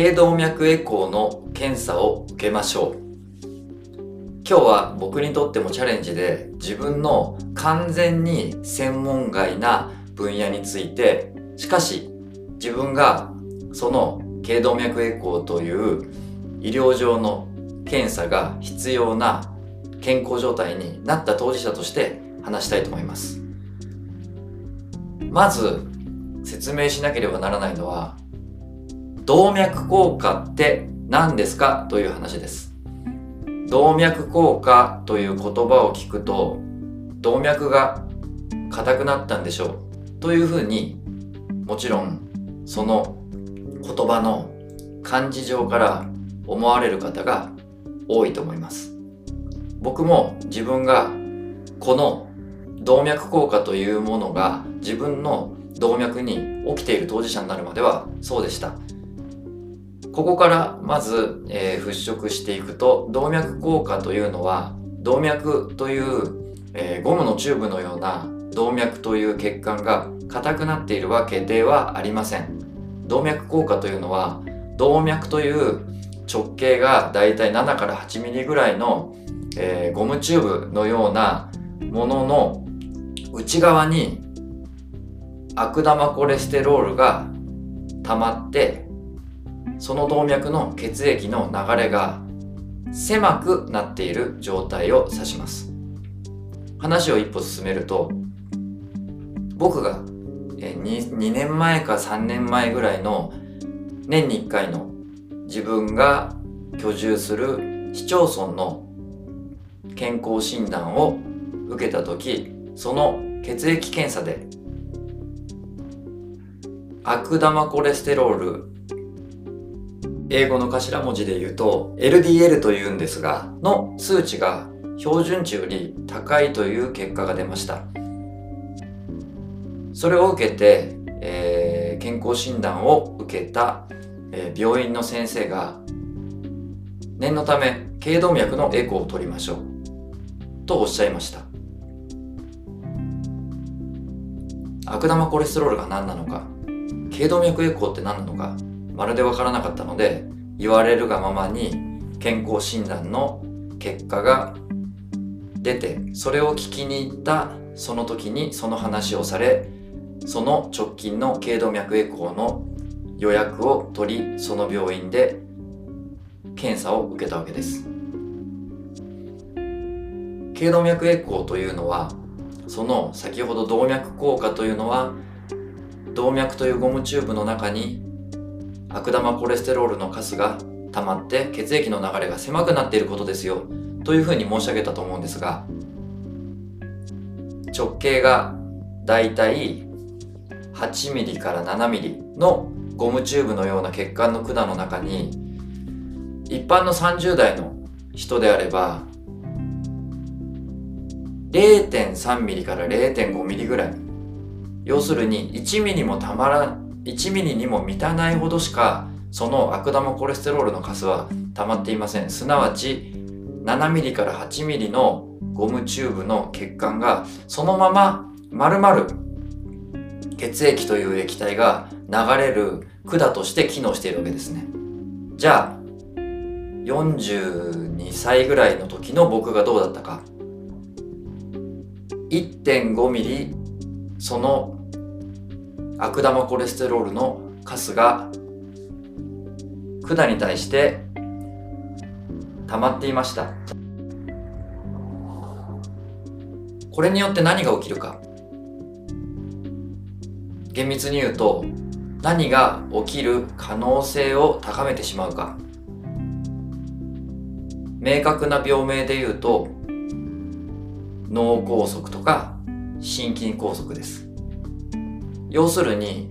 頸動脈エコーの検査を受けましょう今日は僕にとってもチャレンジで自分の完全に専門外な分野についてしかし自分がその頸動脈エコーという医療上の検査が必要な健康状態になった当事者として話したいと思います。まず説明しなければならないのは動脈硬化って何ですかという話です。動脈硬化という言葉を聞くと動脈が硬くなったんでしょうというふうにもちろんその言葉の漢字上から思われる方が多いと思います。僕も自分がこの動脈硬化というものが自分の動脈に起きている当事者になるまではそうでした。ここからまず、えー、払拭していくと動脈硬化というのは動脈という、えー、ゴムのチューブのような動脈という血管が硬くなっているわけではありません。動脈硬化というのは動脈という直径がだいたい7から8ミリぐらいの、えー、ゴムチューブのようなものの内側に悪玉コレステロールが溜まってその動脈の血液の流れが狭くなっている状態を指します。話を一歩進めると僕が 2, 2年前か3年前ぐらいの年に1回の自分が居住する市町村の健康診断を受けた時その血液検査で悪玉コレステロール英語の頭文字で言うと LDL というんですがの数値が標準値より高いという結果が出ました。それを受けて、えー、健康診断を受けた、えー、病院の先生が念のため頸動脈のエコーを取りましょうとおっしゃいました。悪玉コレステロールが何なのか頸動脈エコーって何なのかまるでわからなかったので言われるがままに健康診断の結果が出てそれを聞きに行ったその時にその話をされその直近の頸動脈エコーの予約を取りその病院で検査を受けたわけです。頸動脈エコーというのはその先ほど動脈硬化というのは動脈というゴムチューブの中に悪玉コレステロールのカスが溜まって血液の流れが狭くなっていることですよ。というふうに申し上げたと思うんですが直径がだいたい8ミリから7ミリのゴムチューブのような血管の管の中に一般の30代の人であれば0.3ミリから0.5ミリぐらい。要するに1ミリもたまら1ミリにも満たないほどしかその悪玉コレステロールのカスは溜まっていません。すなわち7ミリから8ミリのゴムチューブの血管がそのまま丸々血液という液体が流れる管として機能しているわけですね。じゃあ42歳ぐらいの時の僕がどうだったか。1.5ミリその悪玉コレステロールのカスが管に対して溜まっていました。これによって何が起きるか。厳密に言うと何が起きる可能性を高めてしまうか。明確な病名で言うと脳梗塞とか心筋梗塞です。要するに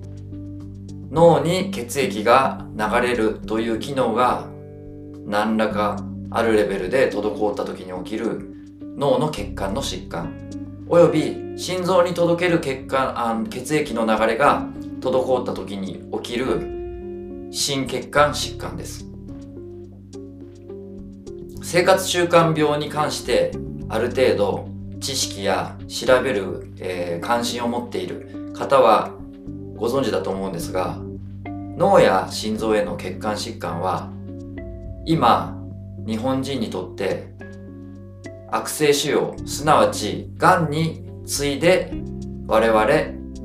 脳に血液が流れるという機能が何らかあるレベルで滞った時に起きる脳の血管の疾患および心臓に届ける血管あ血液の流れが滞った時に起きる心血管疾患です。生活習慣病に関してある程度知識や調べる、えー、関心を持っている方はご存知だと思うんですが脳や心臓への血管疾患は今日本人にとって悪性腫瘍すなわちがんに次いで我々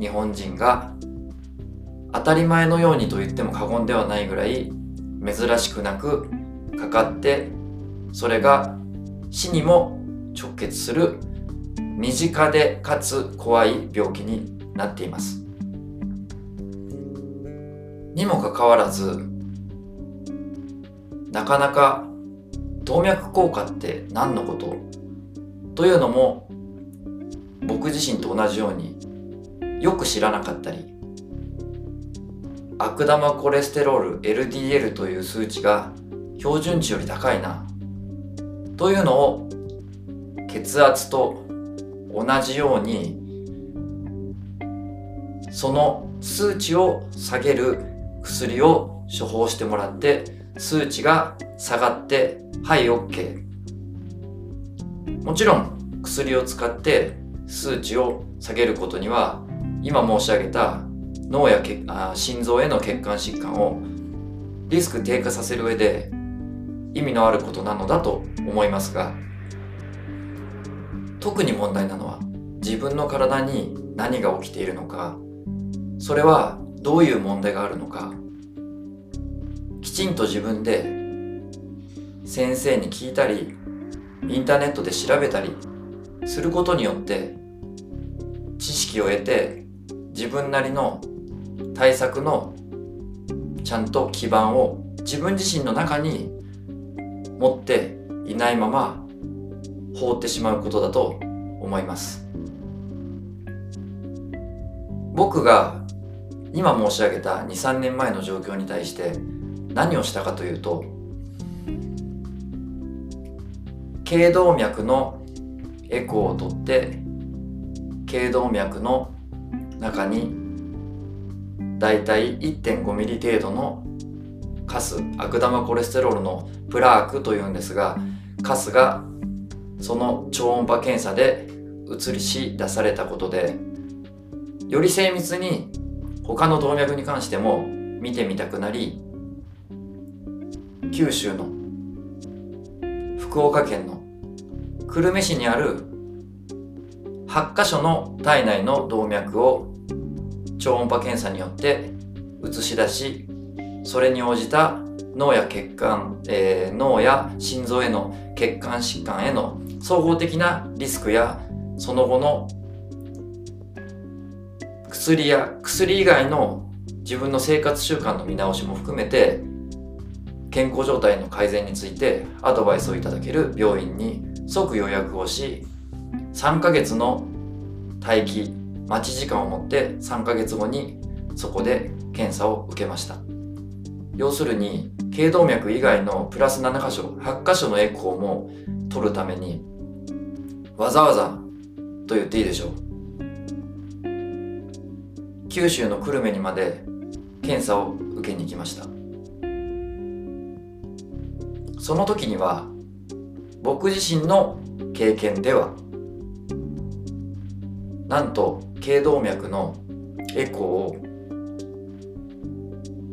日本人が当たり前のようにと言っても過言ではないぐらい珍しくなくかかってそれが死にも直結する身近でかつ怖い病気になっています。にもかかわらずなかなか動脈硬化って何のこと？というのも僕自身と同じようによく知らなかったり悪玉コレステロール LDL という数値が標準値より高いなというのを血圧と同じようにその数値を下げる薬を処方してもらって数値が下がってはい OK もちろん薬を使って数値を下げることには今申し上げた脳やけあ心臓への血管疾患をリスク低下させる上で意味のあることなのだと思いますが特に問題なのは自分の体に何が起きているのかそれはどういう問題があるのかきちんと自分で先生に聞いたりインターネットで調べたりすることによって知識を得て自分なりの対策のちゃんと基盤を自分自身の中に持っていないまま放ってしまうことだと思います。僕が今申し上げた23年前の状況に対して何をしたかというと頸動脈のエコーを取って頸動脈の中にだいたい 1.5mm 程度のカス悪玉コレステロールのプラークというんですがカスがその超音波検査で移りし出されたことでより精密に他の動脈に関しても見てみたくなり九州の福岡県の久留米市にある8箇所の体内の動脈を超音波検査によって映し出しそれに応じた脳や血管、えー、脳や心臓への血管疾患への総合的なリスクやその後の薬や薬以外の自分の生活習慣の見直しも含めて健康状態の改善についてアドバイスをいただける病院に即予約をし3ヶ月の待機待ち時間を持って3ヶ月後にそこで検査を受けました。要するに頸動脈以外のプラス7箇所8箇所のエコーも取るためにわざわざと言っていいでしょう。九州の久留米にまで検査を受けに行きました。その時には僕自身の経験ではなんと頸動脈のエコー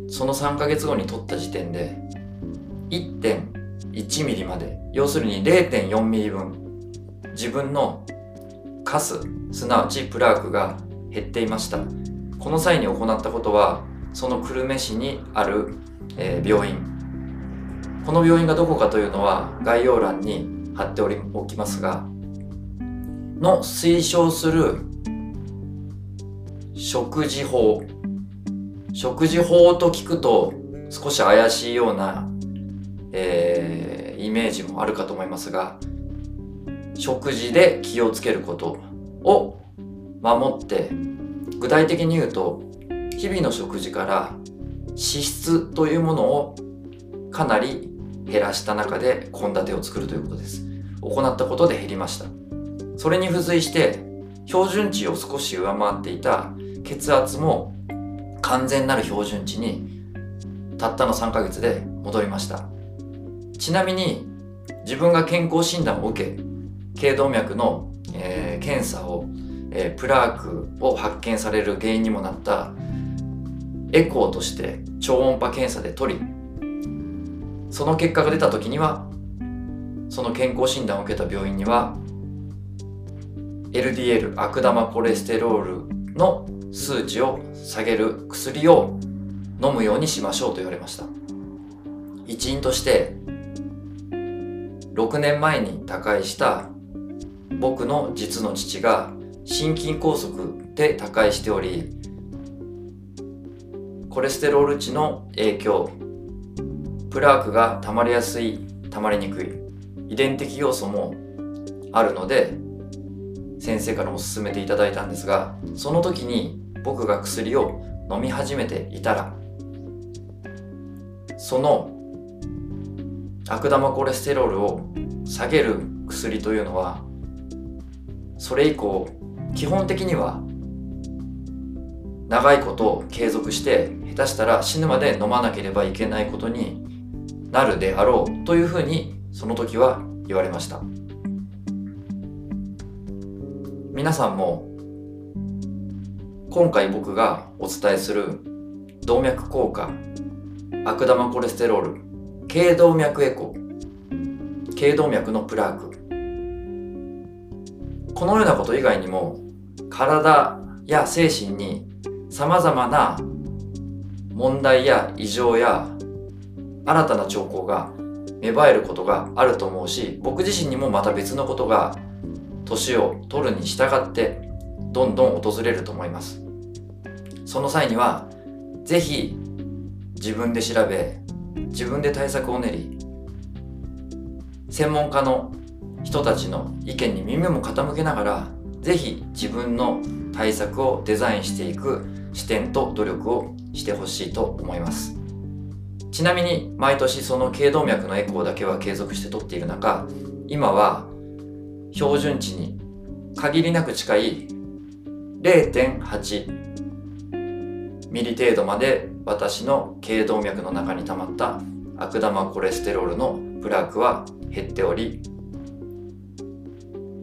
をその3ヶ月後に取った時点で1.1ミリまで要するに0.4ミリ分自分のカスすなわちプラークが減っていました。この際に行ったことはその久留米市にある、えー、病院。この病院がどこかというのは概要欄に貼っておきますがの推奨する食事法。食事法と聞くと少し怪しいような、えー、イメージもあるかと思いますが食事で気をつけることを守って具体的に言うと日々の食事から脂質というものをかなり減らした中で献立を作るということです。行ったことで減りました。それに付随して標準値を少し上回っていた血圧も完全なる標準値にたったの3ヶ月で戻りました。ちなみに自分が健康診断を受け頸動脈の、えー、検査を、えー、プラークを発見される原因にもなったエコーとして超音波検査で取りその結果が出た時にはその健康診断を受けた病院には LDL 悪玉コレステロールの数値を下げる薬を飲むようにしましょうと言われました。一因として6年前に他界した僕の実の父が心筋梗塞で他界しておりコレステロール値の影響プラークが溜まりやすい溜まりにくい遺伝的要素もあるので先生からも勧めていただいたんですがその時に僕が薬を飲み始めていたらその悪玉コレステロールを下げる薬というのはそれ以降基本的には長いこと継続して下手したら死ぬまで飲まなければいけないことになるであろうというふうにその時は言われました。皆さんも今回僕がお伝えする動脈硬化悪玉コレステロール頸動脈エコ頸動脈のプラーク。このようなこと以外にも体や精神にさまざまな問題や異常や新たな兆候が芽生えることがあると思うし僕自身にもまた別のことが年を取るに従ってどんどん訪れると思います。その際には是非自分で調べ自分で対策を練り専門家の人たちの意見に耳も傾けながら是非自分の対策をデザインしていく視点と努力をしてほしいと思います。ちなみに毎年その頸動脈のエコーだけは継続して取っている中今は標準値に限りなく近い0.8ミリ程度まで私の頸動脈の中に溜まった悪玉コレステロールのプラークは減っており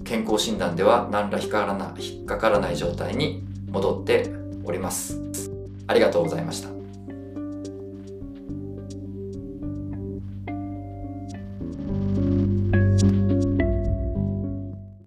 健康診断では何ら引っかからない引っかからない状態に戻っております。ありがとうございました。